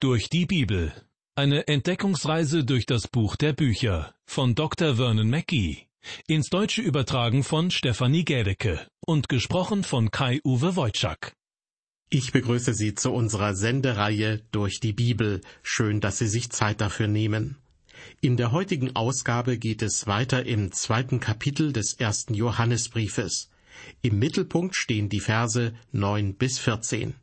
Durch die Bibel. Eine Entdeckungsreise durch das Buch der Bücher von Dr. Vernon Mackey. Ins Deutsche übertragen von Stefanie Gädecke und gesprochen von Kai-Uwe Wojczak. Ich begrüße Sie zu unserer Sendereihe Durch die Bibel. Schön, dass Sie sich Zeit dafür nehmen. In der heutigen Ausgabe geht es weiter im zweiten Kapitel des ersten Johannesbriefes. Im Mittelpunkt stehen die Verse 9 bis 14.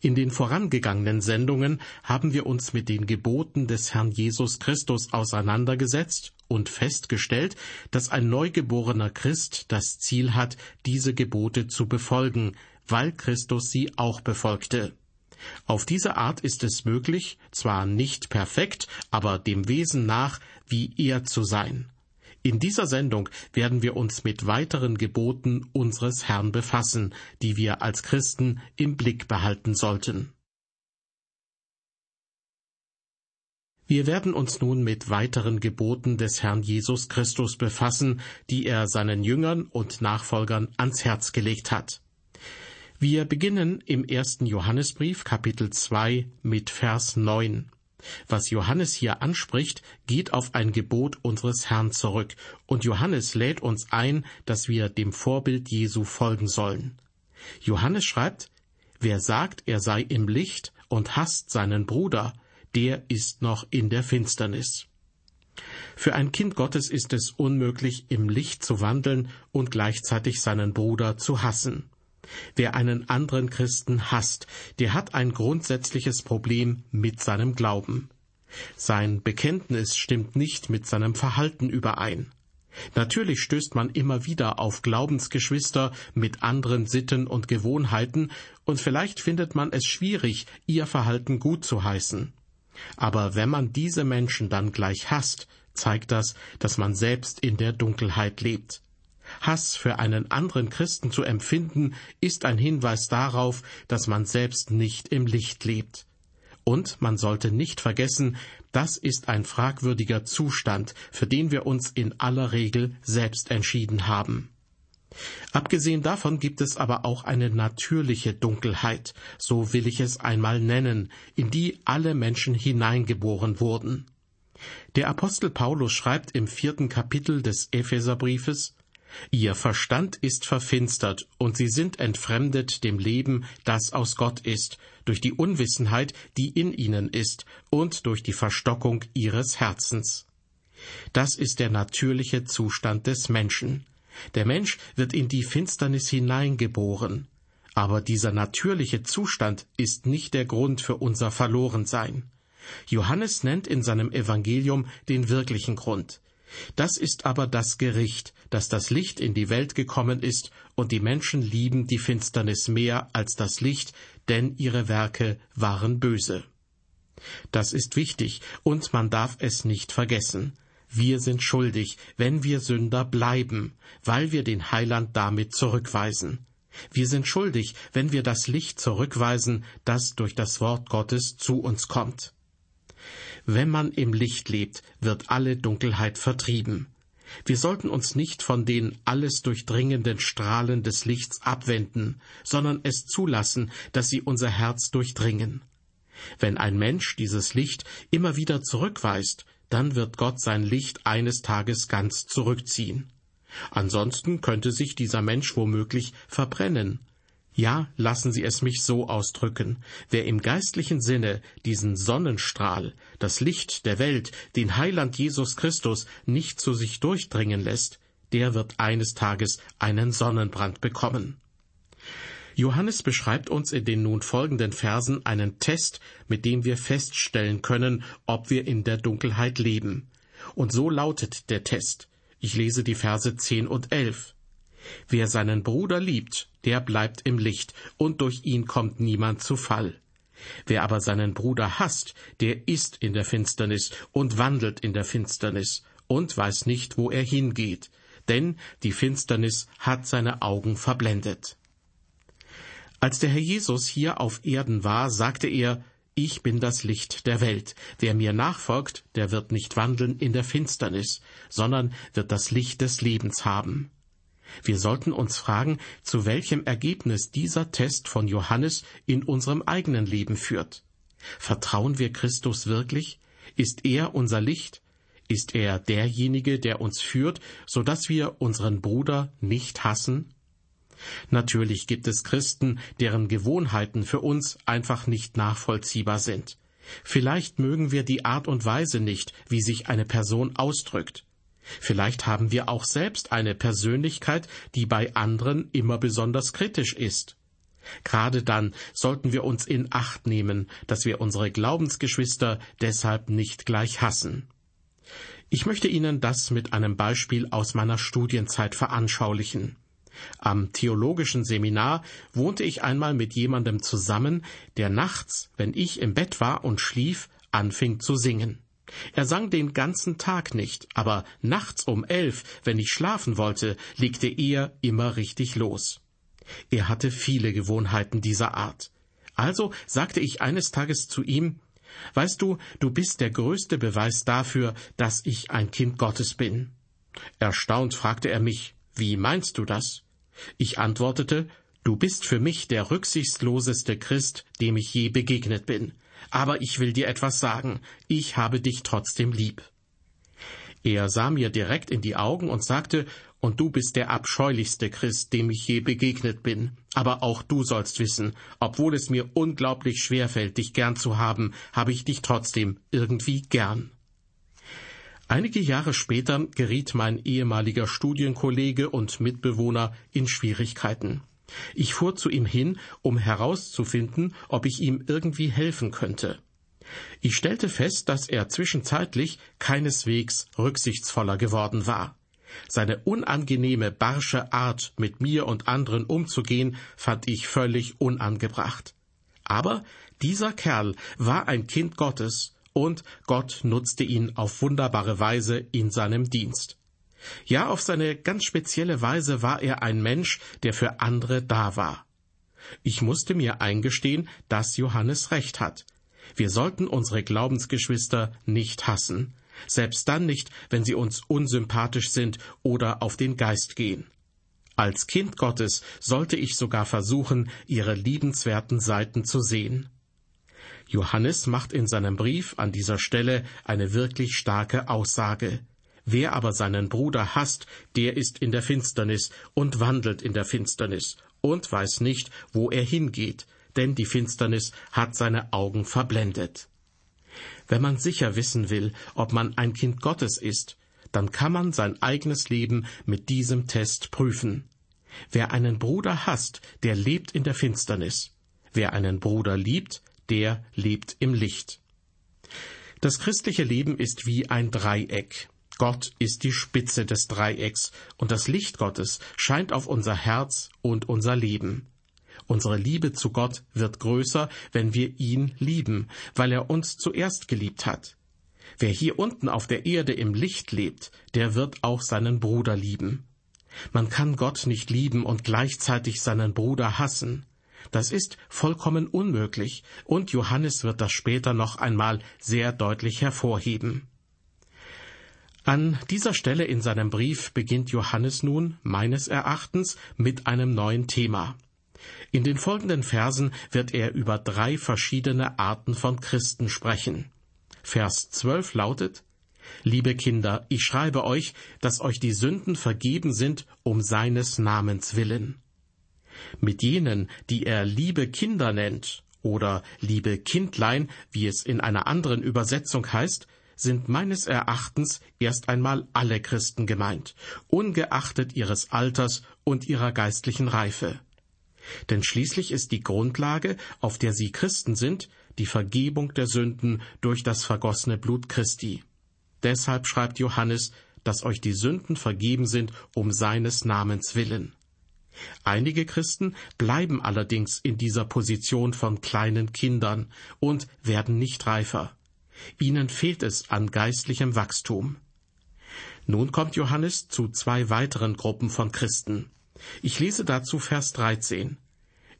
In den vorangegangenen Sendungen haben wir uns mit den Geboten des Herrn Jesus Christus auseinandergesetzt und festgestellt, dass ein neugeborener Christ das Ziel hat, diese Gebote zu befolgen, weil Christus sie auch befolgte. Auf diese Art ist es möglich, zwar nicht perfekt, aber dem Wesen nach, wie er zu sein. In dieser Sendung werden wir uns mit weiteren Geboten unseres Herrn befassen, die wir als Christen im Blick behalten sollten. Wir werden uns nun mit weiteren Geboten des Herrn Jesus Christus befassen, die er seinen Jüngern und Nachfolgern ans Herz gelegt hat. Wir beginnen im ersten Johannesbrief Kapitel 2 mit Vers 9. Was Johannes hier anspricht, geht auf ein Gebot unseres Herrn zurück, und Johannes lädt uns ein, dass wir dem Vorbild Jesu folgen sollen. Johannes schreibt, Wer sagt, er sei im Licht und hasst seinen Bruder, der ist noch in der Finsternis. Für ein Kind Gottes ist es unmöglich, im Licht zu wandeln und gleichzeitig seinen Bruder zu hassen. Wer einen anderen Christen hasst, der hat ein grundsätzliches Problem mit seinem Glauben. Sein Bekenntnis stimmt nicht mit seinem Verhalten überein. Natürlich stößt man immer wieder auf Glaubensgeschwister mit anderen Sitten und Gewohnheiten, und vielleicht findet man es schwierig, ihr Verhalten gut zu heißen. Aber wenn man diese Menschen dann gleich hasst, zeigt das, dass man selbst in der Dunkelheit lebt. Hass für einen anderen Christen zu empfinden, ist ein Hinweis darauf, dass man selbst nicht im Licht lebt. Und man sollte nicht vergessen, das ist ein fragwürdiger Zustand, für den wir uns in aller Regel selbst entschieden haben. Abgesehen davon gibt es aber auch eine natürliche Dunkelheit, so will ich es einmal nennen, in die alle Menschen hineingeboren wurden. Der Apostel Paulus schreibt im vierten Kapitel des Epheserbriefes Ihr Verstand ist verfinstert, und sie sind entfremdet dem Leben, das aus Gott ist, durch die Unwissenheit, die in ihnen ist, und durch die Verstockung ihres Herzens. Das ist der natürliche Zustand des Menschen. Der Mensch wird in die Finsternis hineingeboren. Aber dieser natürliche Zustand ist nicht der Grund für unser Verlorensein. Johannes nennt in seinem Evangelium den wirklichen Grund. Das ist aber das Gericht, dass das Licht in die Welt gekommen ist, und die Menschen lieben die Finsternis mehr als das Licht, denn ihre Werke waren böse. Das ist wichtig, und man darf es nicht vergessen. Wir sind schuldig, wenn wir Sünder bleiben, weil wir den Heiland damit zurückweisen. Wir sind schuldig, wenn wir das Licht zurückweisen, das durch das Wort Gottes zu uns kommt. Wenn man im Licht lebt, wird alle Dunkelheit vertrieben. Wir sollten uns nicht von den alles durchdringenden Strahlen des Lichts abwenden, sondern es zulassen, dass sie unser Herz durchdringen. Wenn ein Mensch dieses Licht immer wieder zurückweist, dann wird Gott sein Licht eines Tages ganz zurückziehen. Ansonsten könnte sich dieser Mensch womöglich verbrennen, ja, lassen Sie es mich so ausdrücken. Wer im geistlichen Sinne diesen Sonnenstrahl, das Licht der Welt, den Heiland Jesus Christus nicht zu sich durchdringen lässt, der wird eines Tages einen Sonnenbrand bekommen. Johannes beschreibt uns in den nun folgenden Versen einen Test, mit dem wir feststellen können, ob wir in der Dunkelheit leben. Und so lautet der Test. Ich lese die Verse 10 und 11. Wer seinen Bruder liebt, der bleibt im Licht, und durch ihn kommt niemand zu Fall. Wer aber seinen Bruder hasst, der ist in der Finsternis und wandelt in der Finsternis und weiß nicht, wo er hingeht, denn die Finsternis hat seine Augen verblendet. Als der Herr Jesus hier auf Erden war, sagte er, ich bin das Licht der Welt. Wer mir nachfolgt, der wird nicht wandeln in der Finsternis, sondern wird das Licht des Lebens haben. Wir sollten uns fragen, zu welchem Ergebnis dieser Test von Johannes in unserem eigenen Leben führt. Vertrauen wir Christus wirklich? Ist er unser Licht? Ist er derjenige, der uns führt, so dass wir unseren Bruder nicht hassen? Natürlich gibt es Christen, deren Gewohnheiten für uns einfach nicht nachvollziehbar sind. Vielleicht mögen wir die Art und Weise nicht, wie sich eine Person ausdrückt. Vielleicht haben wir auch selbst eine Persönlichkeit, die bei anderen immer besonders kritisch ist. Gerade dann sollten wir uns in Acht nehmen, dass wir unsere Glaubensgeschwister deshalb nicht gleich hassen. Ich möchte Ihnen das mit einem Beispiel aus meiner Studienzeit veranschaulichen. Am theologischen Seminar wohnte ich einmal mit jemandem zusammen, der nachts, wenn ich im Bett war und schlief, anfing zu singen. Er sang den ganzen Tag nicht, aber nachts um elf, wenn ich schlafen wollte, legte er immer richtig los. Er hatte viele Gewohnheiten dieser Art. Also sagte ich eines Tages zu ihm, Weißt du, du bist der größte Beweis dafür, dass ich ein Kind Gottes bin. Erstaunt fragte er mich, wie meinst du das? Ich antwortete, Du bist für mich der rücksichtsloseste Christ, dem ich je begegnet bin. Aber ich will dir etwas sagen, ich habe dich trotzdem lieb. Er sah mir direkt in die Augen und sagte, und du bist der abscheulichste Christ, dem ich je begegnet bin. Aber auch du sollst wissen, obwohl es mir unglaublich schwer fällt, dich gern zu haben, habe ich dich trotzdem irgendwie gern. Einige Jahre später geriet mein ehemaliger Studienkollege und Mitbewohner in Schwierigkeiten. Ich fuhr zu ihm hin, um herauszufinden, ob ich ihm irgendwie helfen könnte. Ich stellte fest, dass er zwischenzeitlich keineswegs rücksichtsvoller geworden war. Seine unangenehme, barsche Art, mit mir und anderen umzugehen, fand ich völlig unangebracht. Aber dieser Kerl war ein Kind Gottes und Gott nutzte ihn auf wunderbare Weise in seinem Dienst. Ja, auf seine ganz spezielle Weise war er ein Mensch, der für andere da war. Ich musste mir eingestehen, dass Johannes recht hat. Wir sollten unsere Glaubensgeschwister nicht hassen, selbst dann nicht, wenn sie uns unsympathisch sind oder auf den Geist gehen. Als Kind Gottes sollte ich sogar versuchen, ihre liebenswerten Seiten zu sehen. Johannes macht in seinem Brief an dieser Stelle eine wirklich starke Aussage. Wer aber seinen Bruder hasst, der ist in der Finsternis und wandelt in der Finsternis und weiß nicht, wo er hingeht, denn die Finsternis hat seine Augen verblendet. Wenn man sicher wissen will, ob man ein Kind Gottes ist, dann kann man sein eigenes Leben mit diesem Test prüfen. Wer einen Bruder hasst, der lebt in der Finsternis. Wer einen Bruder liebt, der lebt im Licht. Das christliche Leben ist wie ein Dreieck. Gott ist die Spitze des Dreiecks und das Licht Gottes scheint auf unser Herz und unser Leben. Unsere Liebe zu Gott wird größer, wenn wir ihn lieben, weil er uns zuerst geliebt hat. Wer hier unten auf der Erde im Licht lebt, der wird auch seinen Bruder lieben. Man kann Gott nicht lieben und gleichzeitig seinen Bruder hassen. Das ist vollkommen unmöglich, und Johannes wird das später noch einmal sehr deutlich hervorheben. An dieser Stelle in seinem Brief beginnt Johannes nun, meines Erachtens, mit einem neuen Thema. In den folgenden Versen wird er über drei verschiedene Arten von Christen sprechen. Vers 12 lautet, Liebe Kinder, ich schreibe euch, dass euch die Sünden vergeben sind um seines Namens willen. Mit jenen, die er liebe Kinder nennt oder liebe Kindlein, wie es in einer anderen Übersetzung heißt, sind meines Erachtens erst einmal alle Christen gemeint, ungeachtet ihres Alters und ihrer geistlichen Reife. Denn schließlich ist die Grundlage, auf der sie Christen sind, die Vergebung der Sünden durch das vergossene Blut Christi. Deshalb schreibt Johannes, dass euch die Sünden vergeben sind um seines Namens willen. Einige Christen bleiben allerdings in dieser Position von kleinen Kindern und werden nicht reifer. Ihnen fehlt es an geistlichem Wachstum. Nun kommt Johannes zu zwei weiteren Gruppen von Christen. Ich lese dazu Vers 13.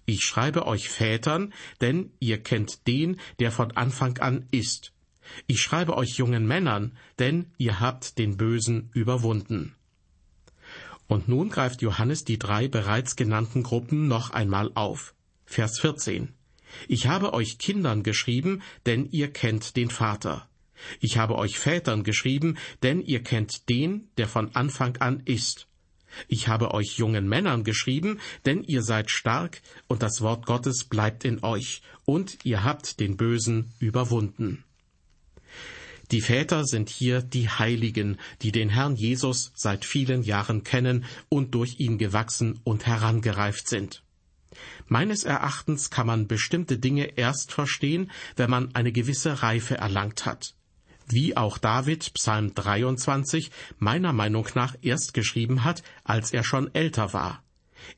Ich schreibe euch Vätern, denn ihr kennt den, der von Anfang an ist. Ich schreibe euch jungen Männern, denn ihr habt den Bösen überwunden. Und nun greift Johannes die drei bereits genannten Gruppen noch einmal auf. Vers 14. Ich habe euch Kindern geschrieben, denn ihr kennt den Vater. Ich habe euch Vätern geschrieben, denn ihr kennt den, der von Anfang an ist. Ich habe euch jungen Männern geschrieben, denn ihr seid stark und das Wort Gottes bleibt in euch, und ihr habt den Bösen überwunden. Die Väter sind hier die Heiligen, die den Herrn Jesus seit vielen Jahren kennen und durch ihn gewachsen und herangereift sind. Meines Erachtens kann man bestimmte Dinge erst verstehen, wenn man eine gewisse Reife erlangt hat. Wie auch David Psalm 23 meiner Meinung nach erst geschrieben hat, als er schon älter war.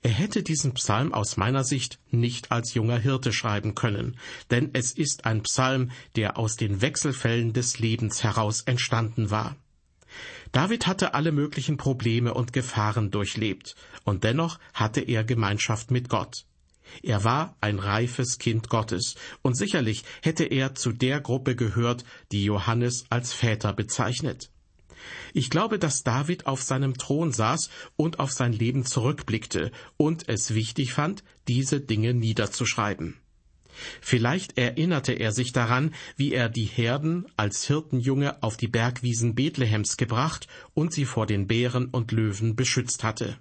Er hätte diesen Psalm aus meiner Sicht nicht als junger Hirte schreiben können, denn es ist ein Psalm, der aus den Wechselfällen des Lebens heraus entstanden war. David hatte alle möglichen Probleme und Gefahren durchlebt, und dennoch hatte er Gemeinschaft mit Gott. Er war ein reifes Kind Gottes, und sicherlich hätte er zu der Gruppe gehört, die Johannes als Väter bezeichnet. Ich glaube, dass David auf seinem Thron saß und auf sein Leben zurückblickte und es wichtig fand, diese Dinge niederzuschreiben. Vielleicht erinnerte er sich daran, wie er die Herden als Hirtenjunge auf die Bergwiesen Bethlehems gebracht und sie vor den Bären und Löwen beschützt hatte.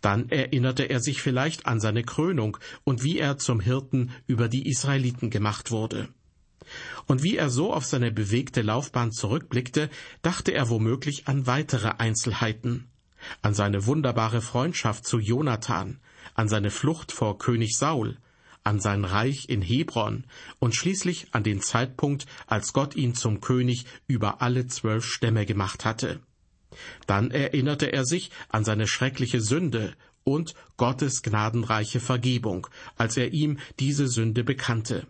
Dann erinnerte er sich vielleicht an seine Krönung und wie er zum Hirten über die Israeliten gemacht wurde. Und wie er so auf seine bewegte Laufbahn zurückblickte, dachte er womöglich an weitere Einzelheiten, an seine wunderbare Freundschaft zu Jonathan, an seine Flucht vor König Saul, an sein Reich in Hebron und schließlich an den Zeitpunkt, als Gott ihn zum König über alle zwölf Stämme gemacht hatte. Dann erinnerte er sich an seine schreckliche Sünde und Gottes gnadenreiche Vergebung, als er ihm diese Sünde bekannte.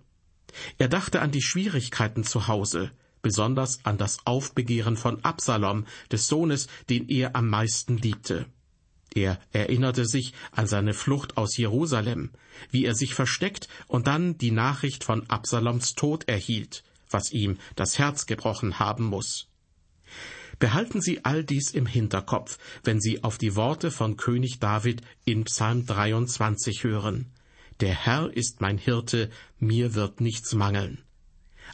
Er dachte an die Schwierigkeiten zu Hause, besonders an das Aufbegehren von Absalom, des Sohnes, den er am meisten liebte. Er erinnerte sich an seine Flucht aus Jerusalem, wie er sich versteckt und dann die Nachricht von Absaloms Tod erhielt, was ihm das Herz gebrochen haben muss. Behalten Sie all dies im Hinterkopf, wenn Sie auf die Worte von König David in Psalm 23 hören. Der Herr ist mein Hirte, mir wird nichts mangeln.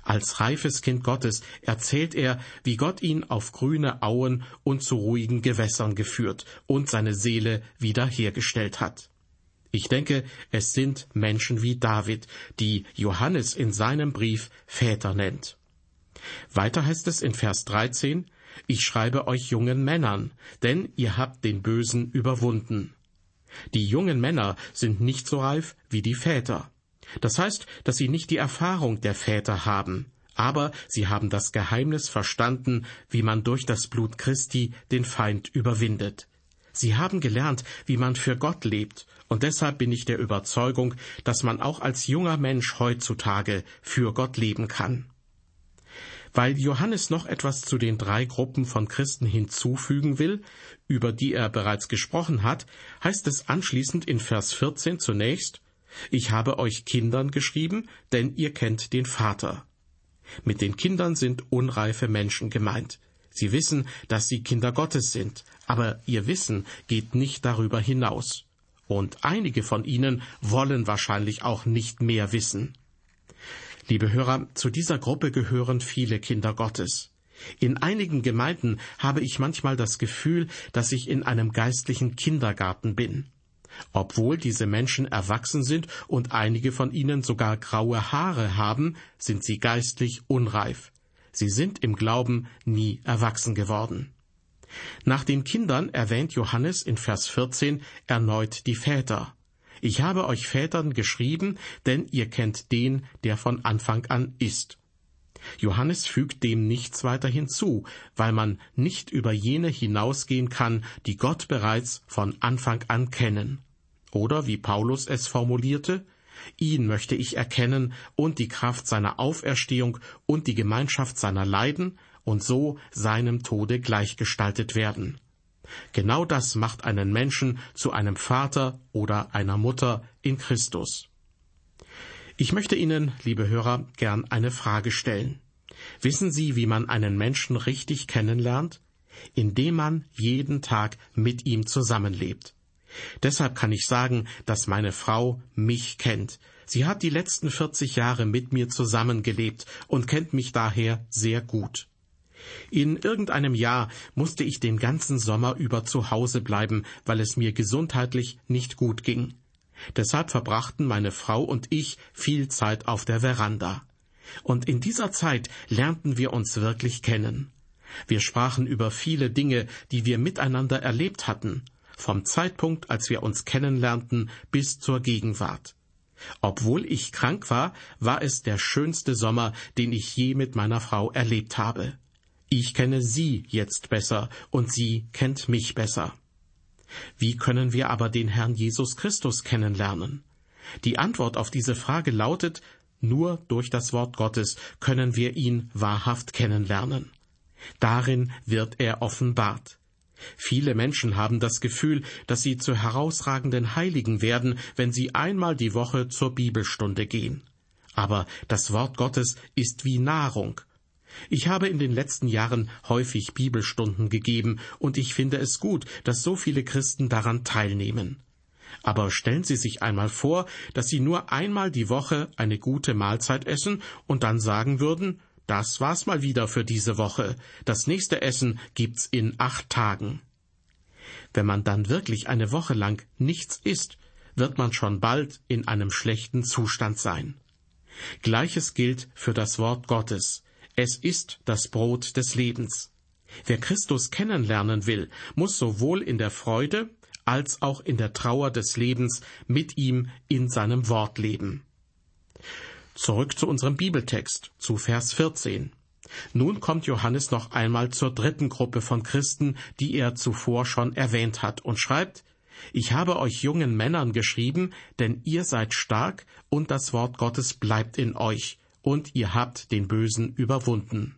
Als reifes Kind Gottes erzählt er, wie Gott ihn auf grüne Auen und zu ruhigen Gewässern geführt und seine Seele wiederhergestellt hat. Ich denke, es sind Menschen wie David, die Johannes in seinem Brief Väter nennt. Weiter heißt es in Vers 13, Ich schreibe euch jungen Männern, denn ihr habt den Bösen überwunden. Die jungen Männer sind nicht so reif wie die Väter. Das heißt, dass sie nicht die Erfahrung der Väter haben, aber sie haben das Geheimnis verstanden, wie man durch das Blut Christi den Feind überwindet. Sie haben gelernt, wie man für Gott lebt, und deshalb bin ich der Überzeugung, dass man auch als junger Mensch heutzutage für Gott leben kann. Weil Johannes noch etwas zu den drei Gruppen von Christen hinzufügen will, über die er bereits gesprochen hat, heißt es anschließend in Vers 14 zunächst, Ich habe euch Kindern geschrieben, denn ihr kennt den Vater. Mit den Kindern sind unreife Menschen gemeint. Sie wissen, dass sie Kinder Gottes sind, aber ihr Wissen geht nicht darüber hinaus. Und einige von ihnen wollen wahrscheinlich auch nicht mehr wissen. Liebe Hörer, zu dieser Gruppe gehören viele Kinder Gottes. In einigen Gemeinden habe ich manchmal das Gefühl, dass ich in einem geistlichen Kindergarten bin. Obwohl diese Menschen erwachsen sind und einige von ihnen sogar graue Haare haben, sind sie geistlich unreif. Sie sind im Glauben nie erwachsen geworden. Nach den Kindern erwähnt Johannes in Vers 14 erneut die Väter. Ich habe euch Vätern geschrieben, denn ihr kennt den, der von Anfang an ist. Johannes fügt dem nichts weiter hinzu, weil man nicht über jene hinausgehen kann, die Gott bereits von Anfang an kennen. Oder wie Paulus es formulierte, ihn möchte ich erkennen und die Kraft seiner Auferstehung und die Gemeinschaft seiner Leiden und so seinem Tode gleichgestaltet werden. Genau das macht einen Menschen zu einem Vater oder einer Mutter in Christus. Ich möchte Ihnen, liebe Hörer, gern eine Frage stellen. Wissen Sie, wie man einen Menschen richtig kennenlernt? Indem man jeden Tag mit ihm zusammenlebt. Deshalb kann ich sagen, dass meine Frau mich kennt, Sie hat die letzten 40 Jahre mit mir zusammengelebt und kennt mich daher sehr gut. In irgendeinem Jahr musste ich den ganzen Sommer über zu Hause bleiben, weil es mir gesundheitlich nicht gut ging. Deshalb verbrachten meine Frau und ich viel Zeit auf der Veranda. Und in dieser Zeit lernten wir uns wirklich kennen. Wir sprachen über viele Dinge, die wir miteinander erlebt hatten, vom Zeitpunkt, als wir uns kennenlernten, bis zur Gegenwart. Obwohl ich krank war, war es der schönste Sommer, den ich je mit meiner Frau erlebt habe. Ich kenne sie jetzt besser und sie kennt mich besser. Wie können wir aber den Herrn Jesus Christus kennenlernen? Die Antwort auf diese Frage lautet, nur durch das Wort Gottes können wir ihn wahrhaft kennenlernen. Darin wird er offenbart. Viele Menschen haben das Gefühl, dass sie zu herausragenden Heiligen werden, wenn sie einmal die Woche zur Bibelstunde gehen. Aber das Wort Gottes ist wie Nahrung. Ich habe in den letzten Jahren häufig Bibelstunden gegeben, und ich finde es gut, dass so viele Christen daran teilnehmen. Aber stellen Sie sich einmal vor, dass Sie nur einmal die Woche eine gute Mahlzeit essen und dann sagen würden, das war's mal wieder für diese Woche. Das nächste Essen gibt's in acht Tagen. Wenn man dann wirklich eine Woche lang nichts isst, wird man schon bald in einem schlechten Zustand sein. Gleiches gilt für das Wort Gottes. Es ist das Brot des Lebens. Wer Christus kennenlernen will, muss sowohl in der Freude als auch in der Trauer des Lebens mit ihm in seinem Wort leben. Zurück zu unserem Bibeltext, zu Vers 14. Nun kommt Johannes noch einmal zur dritten Gruppe von Christen, die er zuvor schon erwähnt hat, und schreibt, Ich habe euch jungen Männern geschrieben, denn ihr seid stark und das Wort Gottes bleibt in euch, und ihr habt den Bösen überwunden.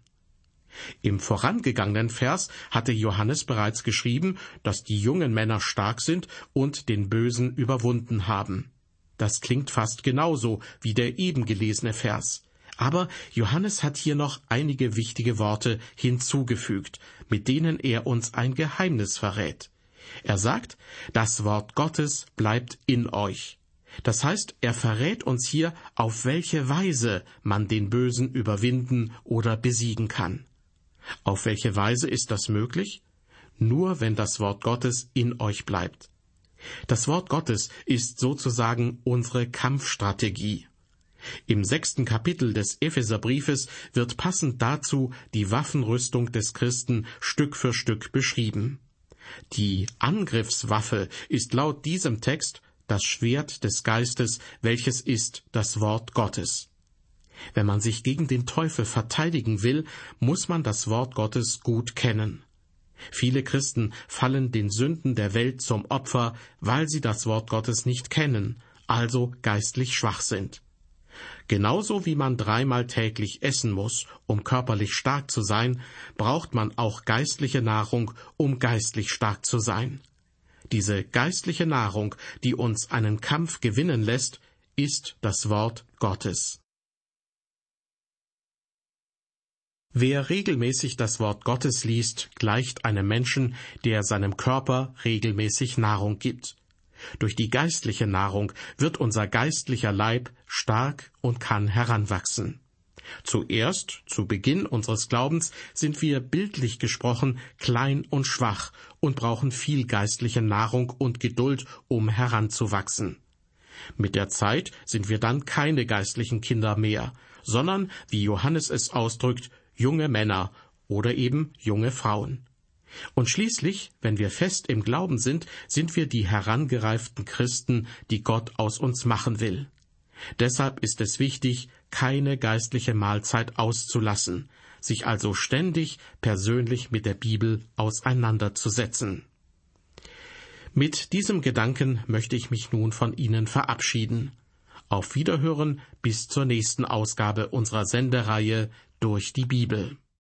Im vorangegangenen Vers hatte Johannes bereits geschrieben, dass die jungen Männer stark sind und den Bösen überwunden haben. Das klingt fast genauso wie der eben gelesene Vers. Aber Johannes hat hier noch einige wichtige Worte hinzugefügt, mit denen er uns ein Geheimnis verrät. Er sagt, das Wort Gottes bleibt in euch. Das heißt, er verrät uns hier, auf welche Weise man den Bösen überwinden oder besiegen kann. Auf welche Weise ist das möglich? Nur wenn das Wort Gottes in euch bleibt. Das Wort Gottes ist sozusagen unsere Kampfstrategie. Im sechsten Kapitel des Epheserbriefes wird passend dazu die Waffenrüstung des Christen Stück für Stück beschrieben. Die Angriffswaffe ist laut diesem Text das Schwert des Geistes, welches ist das Wort Gottes. Wenn man sich gegen den Teufel verteidigen will, muss man das Wort Gottes gut kennen. Viele Christen fallen den Sünden der Welt zum Opfer, weil sie das Wort Gottes nicht kennen, also geistlich schwach sind. Genauso wie man dreimal täglich essen muss, um körperlich stark zu sein, braucht man auch geistliche Nahrung, um geistlich stark zu sein. Diese geistliche Nahrung, die uns einen Kampf gewinnen lässt, ist das Wort Gottes. Wer regelmäßig das Wort Gottes liest, gleicht einem Menschen, der seinem Körper regelmäßig Nahrung gibt. Durch die geistliche Nahrung wird unser geistlicher Leib stark und kann heranwachsen. Zuerst, zu Beginn unseres Glaubens, sind wir bildlich gesprochen klein und schwach und brauchen viel geistliche Nahrung und Geduld, um heranzuwachsen. Mit der Zeit sind wir dann keine geistlichen Kinder mehr, sondern, wie Johannes es ausdrückt, junge Männer oder eben junge Frauen. Und schließlich, wenn wir fest im Glauben sind, sind wir die herangereiften Christen, die Gott aus uns machen will. Deshalb ist es wichtig, keine geistliche Mahlzeit auszulassen, sich also ständig persönlich mit der Bibel auseinanderzusetzen. Mit diesem Gedanken möchte ich mich nun von Ihnen verabschieden. Auf Wiederhören bis zur nächsten Ausgabe unserer Sendereihe durch die Bibel.